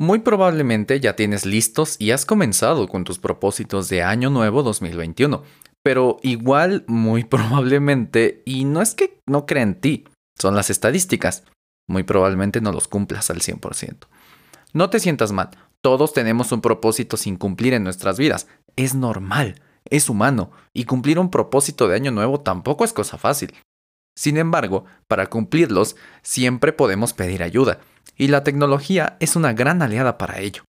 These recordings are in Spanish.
Muy probablemente ya tienes listos y has comenzado con tus propósitos de Año Nuevo 2021, pero igual muy probablemente, y no es que no crea en ti, son las estadísticas, muy probablemente no los cumplas al 100%. No te sientas mal, todos tenemos un propósito sin cumplir en nuestras vidas, es normal, es humano, y cumplir un propósito de Año Nuevo tampoco es cosa fácil. Sin embargo, para cumplirlos, siempre podemos pedir ayuda, y la tecnología es una gran aliada para ello.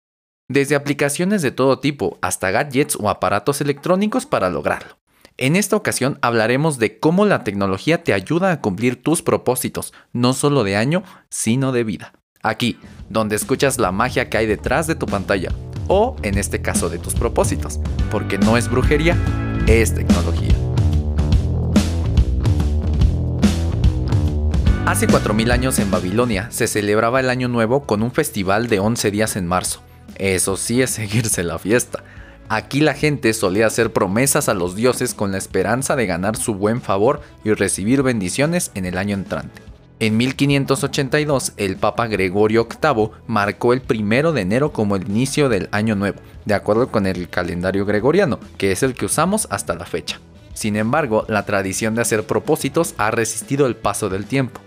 Desde aplicaciones de todo tipo hasta gadgets o aparatos electrónicos para lograrlo. En esta ocasión hablaremos de cómo la tecnología te ayuda a cumplir tus propósitos, no solo de año, sino de vida. Aquí, donde escuchas la magia que hay detrás de tu pantalla, o en este caso de tus propósitos, porque no es brujería, es tecnología. Hace 4.000 años en Babilonia se celebraba el Año Nuevo con un festival de 11 días en marzo. Eso sí es seguirse la fiesta. Aquí la gente solía hacer promesas a los dioses con la esperanza de ganar su buen favor y recibir bendiciones en el año entrante. En 1582, el Papa Gregorio VIII marcó el primero de enero como el inicio del Año Nuevo, de acuerdo con el calendario gregoriano, que es el que usamos hasta la fecha. Sin embargo, la tradición de hacer propósitos ha resistido el paso del tiempo.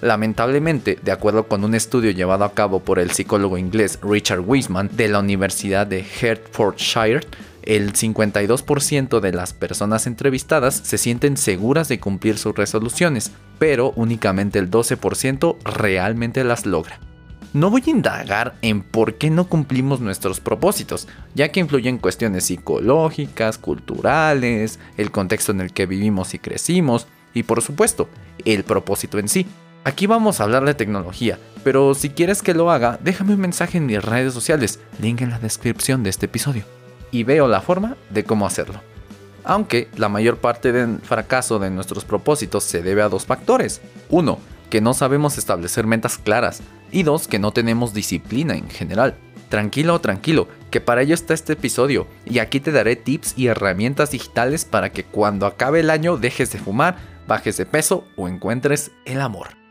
Lamentablemente, de acuerdo con un estudio llevado a cabo por el psicólogo inglés Richard Wiseman de la Universidad de Hertfordshire, el 52% de las personas entrevistadas se sienten seguras de cumplir sus resoluciones, pero únicamente el 12% realmente las logra. No voy a indagar en por qué no cumplimos nuestros propósitos, ya que influyen cuestiones psicológicas, culturales, el contexto en el que vivimos y crecimos, y por supuesto, el propósito en sí. Aquí vamos a hablar de tecnología, pero si quieres que lo haga, déjame un mensaje en mis redes sociales, link en la descripción de este episodio, y veo la forma de cómo hacerlo. Aunque la mayor parte del fracaso de nuestros propósitos se debe a dos factores. Uno, que no sabemos establecer metas claras. Y dos, que no tenemos disciplina en general. Tranquilo, tranquilo, que para ello está este episodio. Y aquí te daré tips y herramientas digitales para que cuando acabe el año dejes de fumar, bajes de peso o encuentres el amor.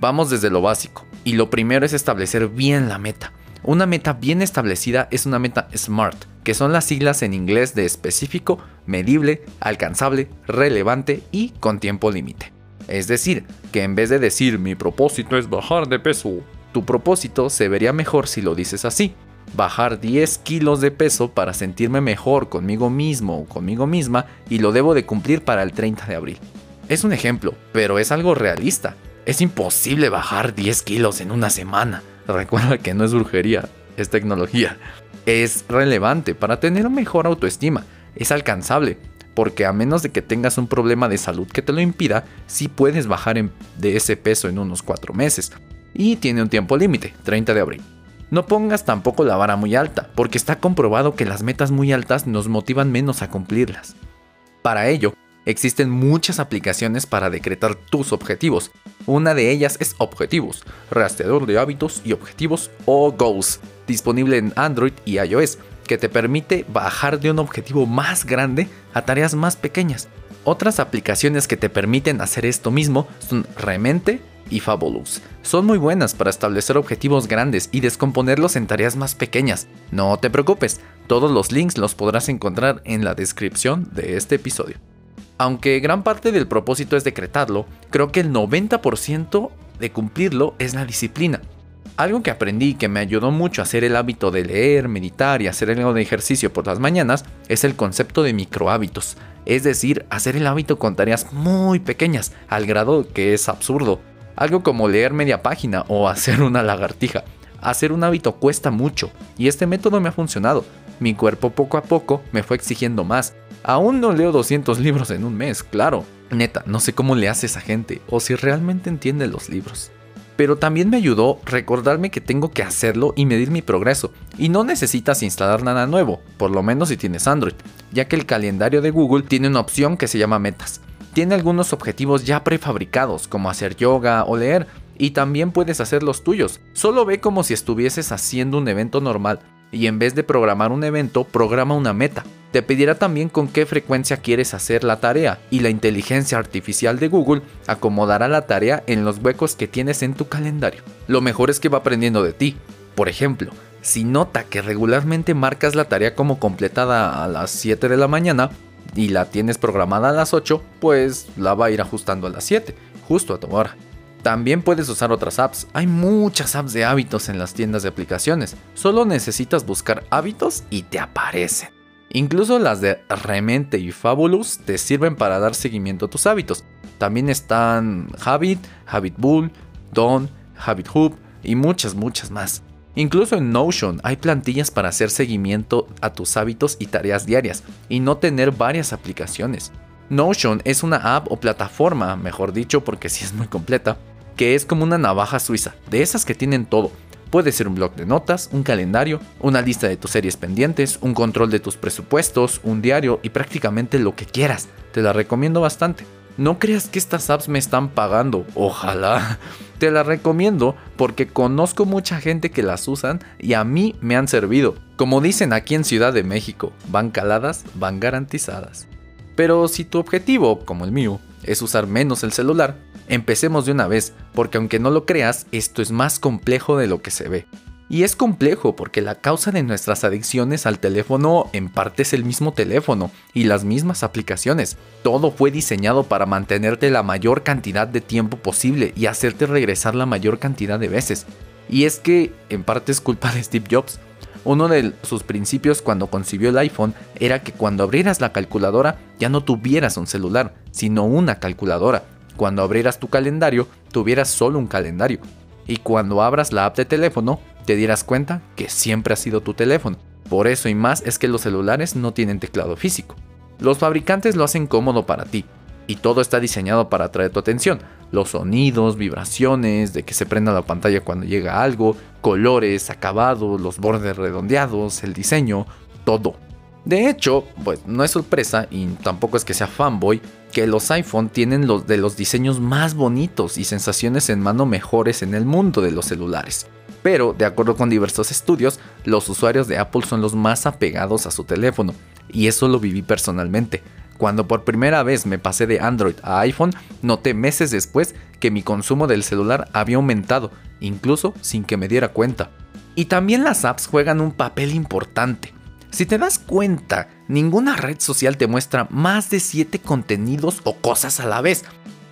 Vamos desde lo básico, y lo primero es establecer bien la meta. Una meta bien establecida es una meta SMART, que son las siglas en inglés de específico, medible, alcanzable, relevante y con tiempo límite. Es decir, que en vez de decir mi propósito es bajar de peso, tu propósito se vería mejor si lo dices así. Bajar 10 kilos de peso para sentirme mejor conmigo mismo o conmigo misma y lo debo de cumplir para el 30 de abril. Es un ejemplo, pero es algo realista. Es imposible bajar 10 kilos en una semana. Recuerda que no es brujería, es tecnología. Es relevante para tener mejor autoestima. Es alcanzable, porque a menos de que tengas un problema de salud que te lo impida, sí puedes bajar de ese peso en unos 4 meses. Y tiene un tiempo límite, 30 de abril. No pongas tampoco la vara muy alta, porque está comprobado que las metas muy altas nos motivan menos a cumplirlas. Para ello, Existen muchas aplicaciones para decretar tus objetivos. Una de ellas es Objetivos, rastreador de hábitos y objetivos o Goals, disponible en Android y iOS, que te permite bajar de un objetivo más grande a tareas más pequeñas. Otras aplicaciones que te permiten hacer esto mismo son Remente y Fabulous. Son muy buenas para establecer objetivos grandes y descomponerlos en tareas más pequeñas. No te preocupes, todos los links los podrás encontrar en la descripción de este episodio. Aunque gran parte del propósito es decretarlo, creo que el 90% de cumplirlo es la disciplina. Algo que aprendí que me ayudó mucho a hacer el hábito de leer, meditar y hacer algo de ejercicio por las mañanas es el concepto de microhábitos, es decir, hacer el hábito con tareas muy pequeñas, al grado que es absurdo. Algo como leer media página o hacer una lagartija. Hacer un hábito cuesta mucho y este método me ha funcionado. Mi cuerpo poco a poco me fue exigiendo más Aún no leo 200 libros en un mes, claro. Neta, no sé cómo le hace esa gente o si realmente entiende los libros. Pero también me ayudó recordarme que tengo que hacerlo y medir mi progreso. Y no necesitas instalar nada nuevo, por lo menos si tienes Android, ya que el calendario de Google tiene una opción que se llama metas. Tiene algunos objetivos ya prefabricados, como hacer yoga o leer, y también puedes hacer los tuyos. Solo ve como si estuvieses haciendo un evento normal, y en vez de programar un evento, programa una meta. Te pedirá también con qué frecuencia quieres hacer la tarea y la inteligencia artificial de Google acomodará la tarea en los huecos que tienes en tu calendario. Lo mejor es que va aprendiendo de ti, Por ejemplo, si nota que regularmente marcas la tarea como completada a las 7 de la mañana y la tienes programada a las 8, pues la va a ir ajustando a las 7, justo a tu hora. También puedes usar otras apps. Hay muchas apps de hábitos en las tiendas de aplicaciones. Solo necesitas buscar hábitos y te aparecen. Incluso las de Remente y Fabulous te sirven para dar seguimiento a tus hábitos. También están Habit, Habit Bull, Dawn, Habit Hub y muchas, muchas más. Incluso en Notion hay plantillas para hacer seguimiento a tus hábitos y tareas diarias y no tener varias aplicaciones. Notion es una app o plataforma, mejor dicho porque sí es muy completa, que es como una navaja suiza, de esas que tienen todo. Puede ser un blog de notas, un calendario, una lista de tus series pendientes, un control de tus presupuestos, un diario y prácticamente lo que quieras. Te la recomiendo bastante. No creas que estas apps me están pagando, ojalá. Te las recomiendo porque conozco mucha gente que las usan y a mí me han servido. Como dicen aquí en Ciudad de México, van caladas, van garantizadas. Pero si tu objetivo, como el mío, es usar menos el celular, empecemos de una vez, porque aunque no lo creas, esto es más complejo de lo que se ve. Y es complejo porque la causa de nuestras adicciones al teléfono en parte es el mismo teléfono y las mismas aplicaciones. Todo fue diseñado para mantenerte la mayor cantidad de tiempo posible y hacerte regresar la mayor cantidad de veces. Y es que en parte es culpa de Steve Jobs. Uno de sus principios cuando concibió el iPhone era que cuando abrieras la calculadora ya no tuvieras un celular, sino una calculadora. Cuando abrieras tu calendario, tuvieras solo un calendario. Y cuando abras la app de teléfono, te dieras cuenta que siempre ha sido tu teléfono. Por eso y más es que los celulares no tienen teclado físico. Los fabricantes lo hacen cómodo para ti, y todo está diseñado para atraer tu atención. Los sonidos, vibraciones, de que se prenda la pantalla cuando llega algo, colores, acabados, los bordes redondeados, el diseño, todo. De hecho, pues no es sorpresa y tampoco es que sea fanboy que los iPhone tienen los de los diseños más bonitos y sensaciones en mano mejores en el mundo de los celulares pero de acuerdo con diversos estudios, los usuarios de Apple son los más apegados a su teléfono, y eso lo viví personalmente. Cuando por primera vez me pasé de Android a iPhone, noté meses después que mi consumo del celular había aumentado, incluso sin que me diera cuenta. Y también las apps juegan un papel importante. Si te das cuenta, ninguna red social te muestra más de 7 contenidos o cosas a la vez.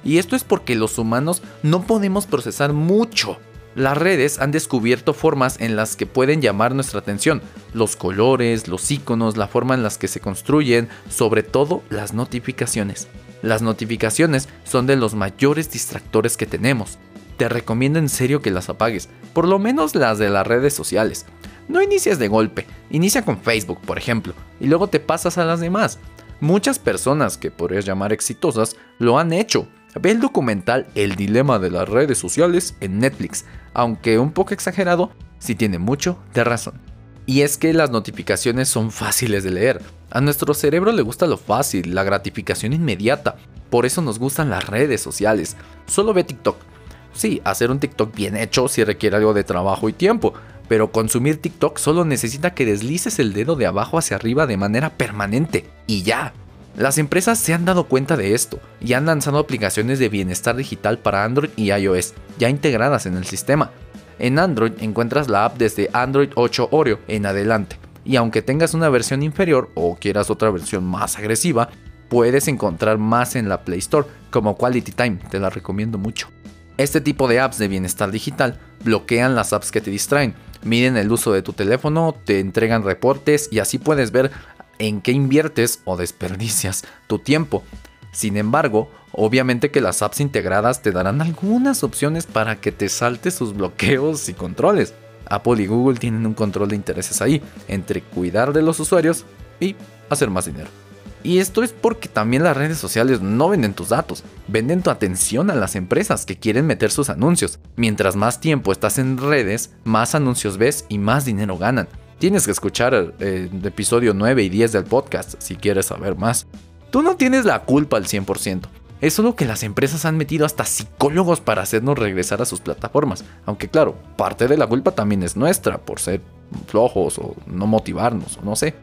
Y esto es porque los humanos no podemos procesar mucho las redes han descubierto formas en las que pueden llamar nuestra atención, los colores, los iconos, la forma en las que se construyen, sobre todo las notificaciones. Las notificaciones son de los mayores distractores que tenemos. Te recomiendo en serio que las apagues, por lo menos las de las redes sociales. No inicies de golpe, inicia con Facebook, por ejemplo, y luego te pasas a las demás. Muchas personas que podrías llamar exitosas lo han hecho Ve el documental El dilema de las redes sociales en Netflix, aunque un poco exagerado, sí tiene mucho de razón. Y es que las notificaciones son fáciles de leer. A nuestro cerebro le gusta lo fácil, la gratificación inmediata. Por eso nos gustan las redes sociales. Solo ve TikTok. Sí, hacer un TikTok bien hecho sí requiere algo de trabajo y tiempo, pero consumir TikTok solo necesita que deslices el dedo de abajo hacia arriba de manera permanente. Y ya, las empresas se han dado cuenta de esto y han lanzado aplicaciones de bienestar digital para Android y iOS, ya integradas en el sistema. En Android encuentras la app desde Android 8 Oreo en adelante, y aunque tengas una versión inferior o quieras otra versión más agresiva, puedes encontrar más en la Play Store, como Quality Time, te la recomiendo mucho. Este tipo de apps de bienestar digital bloquean las apps que te distraen, miden el uso de tu teléfono, te entregan reportes y así puedes ver en qué inviertes o desperdicias tu tiempo. Sin embargo, obviamente que las apps integradas te darán algunas opciones para que te saltes sus bloqueos y controles. Apple y Google tienen un control de intereses ahí, entre cuidar de los usuarios y hacer más dinero. Y esto es porque también las redes sociales no venden tus datos, venden tu atención a las empresas que quieren meter sus anuncios. Mientras más tiempo estás en redes, más anuncios ves y más dinero ganan. Tienes que escuchar el, episodio 9 y 10 del podcast si quieres saber más. Tú no tienes la culpa al 100%. Es solo que las empresas han metido hasta psicólogos para hacernos regresar a sus plataformas. Aunque claro, parte de la culpa también es nuestra por ser flojos o no motivarnos o no sé.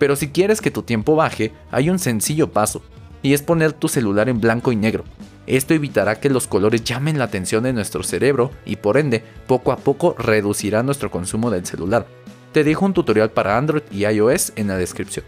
Pero si quieres que tu tiempo baje, hay un sencillo paso. Y es poner tu celular en blanco y negro. Esto evitará que los colores llamen la atención de nuestro cerebro y por ende poco a poco reducirá nuestro consumo del celular. Te dejo un tutorial para Android y iOS en la descripción.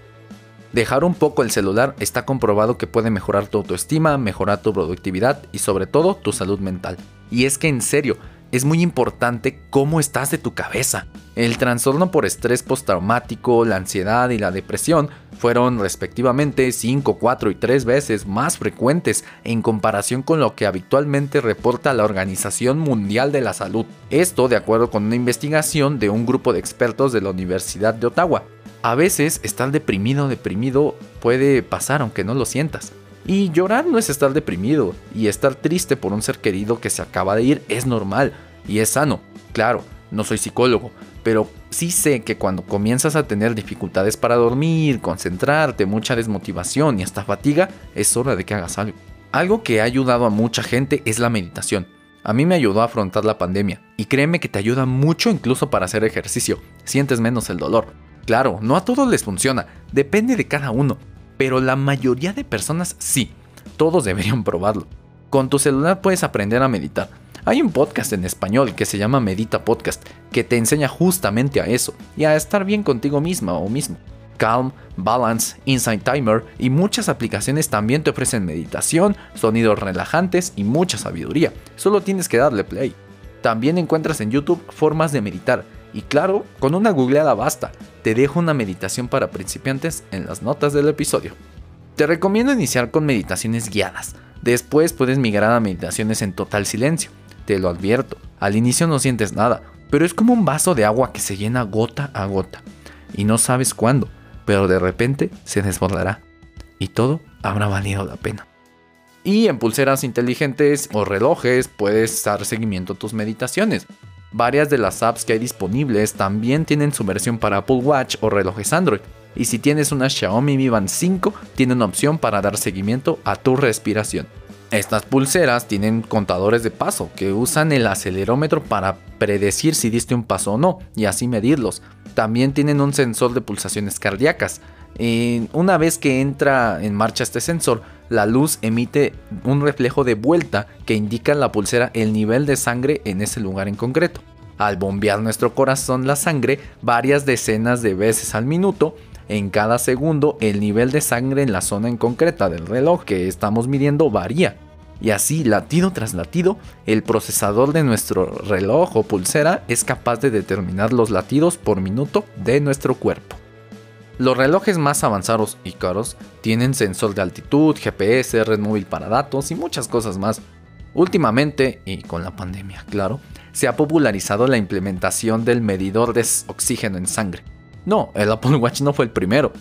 Dejar un poco el celular está comprobado que puede mejorar tu autoestima, mejorar tu productividad y sobre todo tu salud mental. Y es que en serio, es muy importante cómo estás de tu cabeza. El trastorno por estrés postraumático, la ansiedad y la depresión fueron respectivamente 5, 4 y 3 veces más frecuentes en comparación con lo que habitualmente reporta la Organización Mundial de la Salud. Esto de acuerdo con una investigación de un grupo de expertos de la Universidad de Ottawa. A veces estar deprimido deprimido puede pasar aunque no lo sientas. Y llorar no es estar deprimido, y estar triste por un ser querido que se acaba de ir es normal y es sano. Claro, no soy psicólogo, pero sí sé que cuando comienzas a tener dificultades para dormir, concentrarte, mucha desmotivación y hasta fatiga, es hora de que hagas algo. Algo que ha ayudado a mucha gente es la meditación. A mí me ayudó a afrontar la pandemia, y créeme que te ayuda mucho incluso para hacer ejercicio, sientes menos el dolor. Claro, no a todos les funciona, depende de cada uno, pero la mayoría de personas sí. Todos deberían probarlo. Con tu celular puedes aprender a meditar. Hay un podcast en español que se llama Medita Podcast, que te enseña justamente a eso y a estar bien contigo misma o mismo. Calm, Balance, Insight Timer y muchas aplicaciones también te ofrecen meditación, sonidos relajantes y mucha sabiduría. Solo tienes que darle play. También encuentras en YouTube formas de meditar y claro, con una googleada basta. Te dejo una meditación para principiantes en las notas del episodio. Te recomiendo iniciar con meditaciones guiadas. Después puedes migrar a meditaciones en total silencio. Te lo advierto, al inicio no sientes nada, pero es como un vaso de agua que se llena gota a gota. Y no sabes cuándo, pero de repente se desbordará. Y todo habrá valido la pena. Y en pulseras inteligentes o relojes puedes dar seguimiento a tus meditaciones. Varias de las apps que hay disponibles también tienen su versión para Apple Watch o relojes Android. Y si tienes una Xiaomi Mi Band 5, tiene una opción para dar seguimiento a tu respiración. Estas pulseras tienen contadores de paso que usan el acelerómetro para predecir si diste un paso o no y así medirlos. También tienen un sensor de pulsaciones cardíacas. Una vez que entra en marcha este sensor, la luz emite un reflejo de vuelta que indica en la pulsera el nivel de sangre en ese lugar en concreto. Al bombear nuestro corazón la sangre varias decenas de veces al minuto, en cada segundo el nivel de sangre en la zona en concreta del reloj que estamos midiendo varía. Y así, latido tras latido, el procesador de nuestro reloj o pulsera es capaz de determinar los latidos por minuto de nuestro cuerpo. Los relojes más avanzados y caros tienen sensor de altitud, GPS, red móvil para datos y muchas cosas más. Últimamente, y con la pandemia, claro, se ha popularizado la implementación del medidor de oxígeno en sangre. No, el Apple Watch no fue el primero.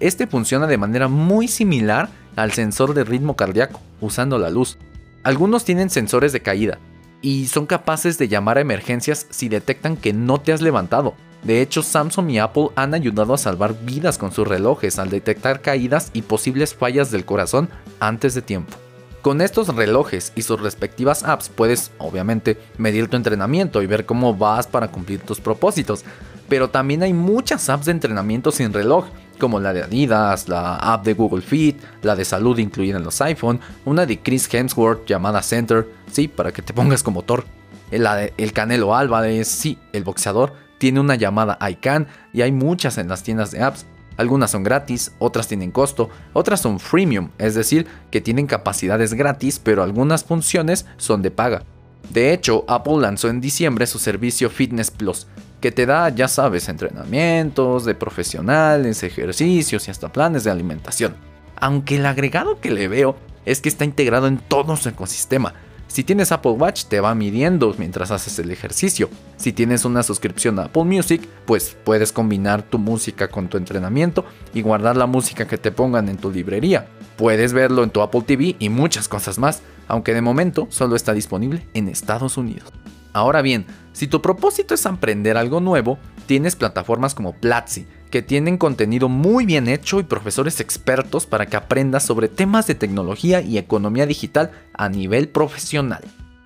Este funciona de manera muy similar al sensor de ritmo cardíaco, usando la luz. Algunos tienen sensores de caída y son capaces de llamar a emergencias si detectan que no te has levantado. De hecho, Samsung y Apple han ayudado a salvar vidas con sus relojes al detectar caídas y posibles fallas del corazón antes de tiempo. Con estos relojes y sus respectivas apps puedes, obviamente, medir tu entrenamiento y ver cómo vas para cumplir tus propósitos. Pero también hay muchas apps de entrenamiento sin reloj, como la de Adidas, la app de Google Fit, la de salud incluida en los iPhone, una de Chris Hemsworth llamada Center, sí, para que te pongas como Thor. La de El Canelo Álvarez, sí, el boxeador, tiene una llamada iCan y hay muchas en las tiendas de apps. Algunas son gratis, otras tienen costo, otras son freemium, es decir, que tienen capacidades gratis, pero algunas funciones son de paga. De hecho, Apple lanzó en diciembre su servicio Fitness Plus, que te da, ya sabes, entrenamientos de profesionales, ejercicios y hasta planes de alimentación. Aunque el agregado que le veo es que está integrado en todo su ecosistema, si tienes Apple Watch te va midiendo mientras haces el ejercicio. Si tienes una suscripción a Apple Music, pues puedes combinar tu música con tu entrenamiento y guardar la música que te pongan en tu librería. Puedes verlo en tu Apple TV y muchas cosas más, aunque de momento solo está disponible en Estados Unidos. Ahora bien, si tu propósito es aprender algo nuevo, tienes plataformas como Platzi, que tienen contenido muy bien hecho y profesores expertos para que aprendas sobre temas de tecnología y economía digital a nivel profesional.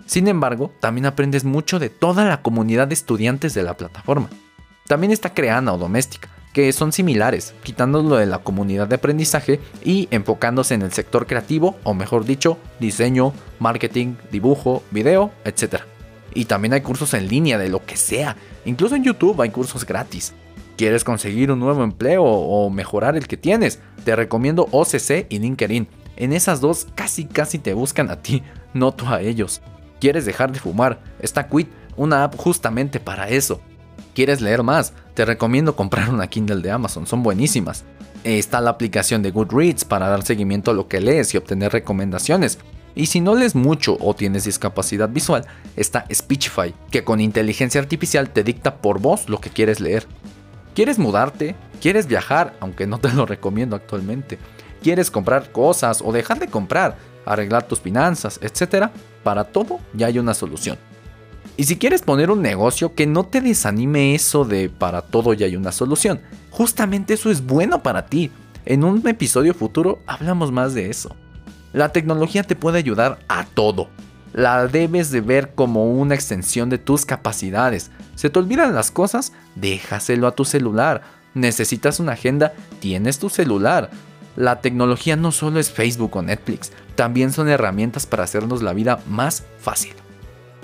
Sin embargo, también aprendes mucho de toda la comunidad de estudiantes de la plataforma. También está Creana o Doméstica, que son similares, quitándolo de la comunidad de aprendizaje y enfocándose en el sector creativo, o mejor dicho, diseño, marketing, dibujo, video, etc. Y también hay cursos en línea de lo que sea, incluso en YouTube hay cursos gratis. ¿Quieres conseguir un nuevo empleo o mejorar el que tienes? Te recomiendo OCC y LinkedIn. En esas dos casi casi te buscan a ti, no tú a ellos. ¿Quieres dejar de fumar? Está Quit, una app justamente para eso. ¿Quieres leer más? Te recomiendo comprar una Kindle de Amazon, son buenísimas. Está la aplicación de Goodreads para dar seguimiento a lo que lees y obtener recomendaciones. Y si no lees mucho o tienes discapacidad visual, está Speechify, que con inteligencia artificial te dicta por voz lo que quieres leer. ¿Quieres mudarte? ¿Quieres viajar? Aunque no te lo recomiendo actualmente. ¿Quieres comprar cosas o dejar de comprar? Arreglar tus finanzas, etc. Para todo ya hay una solución. Y si quieres poner un negocio, que no te desanime eso de para todo ya hay una solución. Justamente eso es bueno para ti. En un episodio futuro hablamos más de eso. La tecnología te puede ayudar a todo. La debes de ver como una extensión de tus capacidades. ¿Se te olvidan las cosas? Déjaselo a tu celular. ¿Necesitas una agenda? Tienes tu celular. La tecnología no solo es Facebook o Netflix, también son herramientas para hacernos la vida más fácil.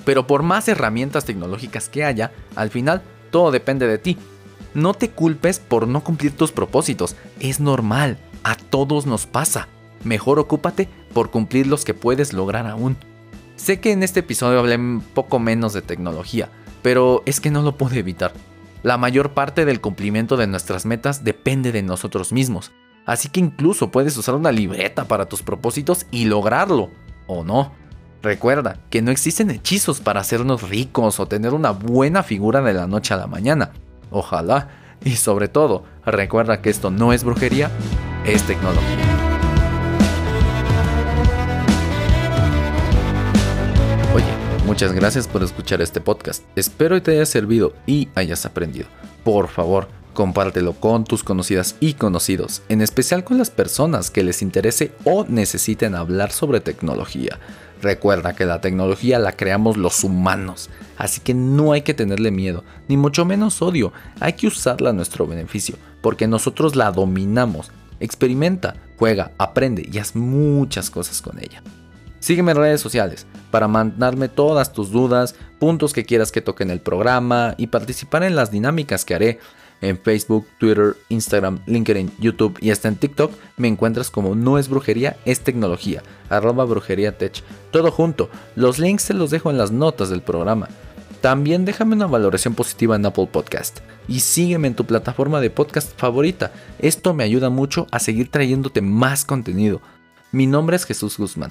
Pero por más herramientas tecnológicas que haya, al final todo depende de ti. No te culpes por no cumplir tus propósitos, es normal, a todos nos pasa. Mejor ocúpate por cumplir los que puedes lograr aún. Sé que en este episodio hablé un poco menos de tecnología, pero es que no lo puedo evitar. La mayor parte del cumplimiento de nuestras metas depende de nosotros mismos, así que incluso puedes usar una libreta para tus propósitos y lograrlo, o no. Recuerda que no existen hechizos para hacernos ricos o tener una buena figura de la noche a la mañana. Ojalá. Y sobre todo, recuerda que esto no es brujería, es tecnología. Muchas gracias por escuchar este podcast. Espero que te haya servido y hayas aprendido. Por favor, compártelo con tus conocidas y conocidos, en especial con las personas que les interese o necesiten hablar sobre tecnología. Recuerda que la tecnología la creamos los humanos, así que no hay que tenerle miedo, ni mucho menos odio, hay que usarla a nuestro beneficio, porque nosotros la dominamos. Experimenta, juega, aprende y haz muchas cosas con ella. Sígueme en redes sociales para mandarme todas tus dudas, puntos que quieras que toque en el programa y participar en las dinámicas que haré en Facebook, Twitter, Instagram, LinkedIn, YouTube y hasta en TikTok me encuentras como No es brujería, es tecnología, arroba brujería tech. Todo junto, los links te los dejo en las notas del programa. También déjame una valoración positiva en Apple Podcast y sígueme en tu plataforma de podcast favorita. Esto me ayuda mucho a seguir trayéndote más contenido. Mi nombre es Jesús Guzmán,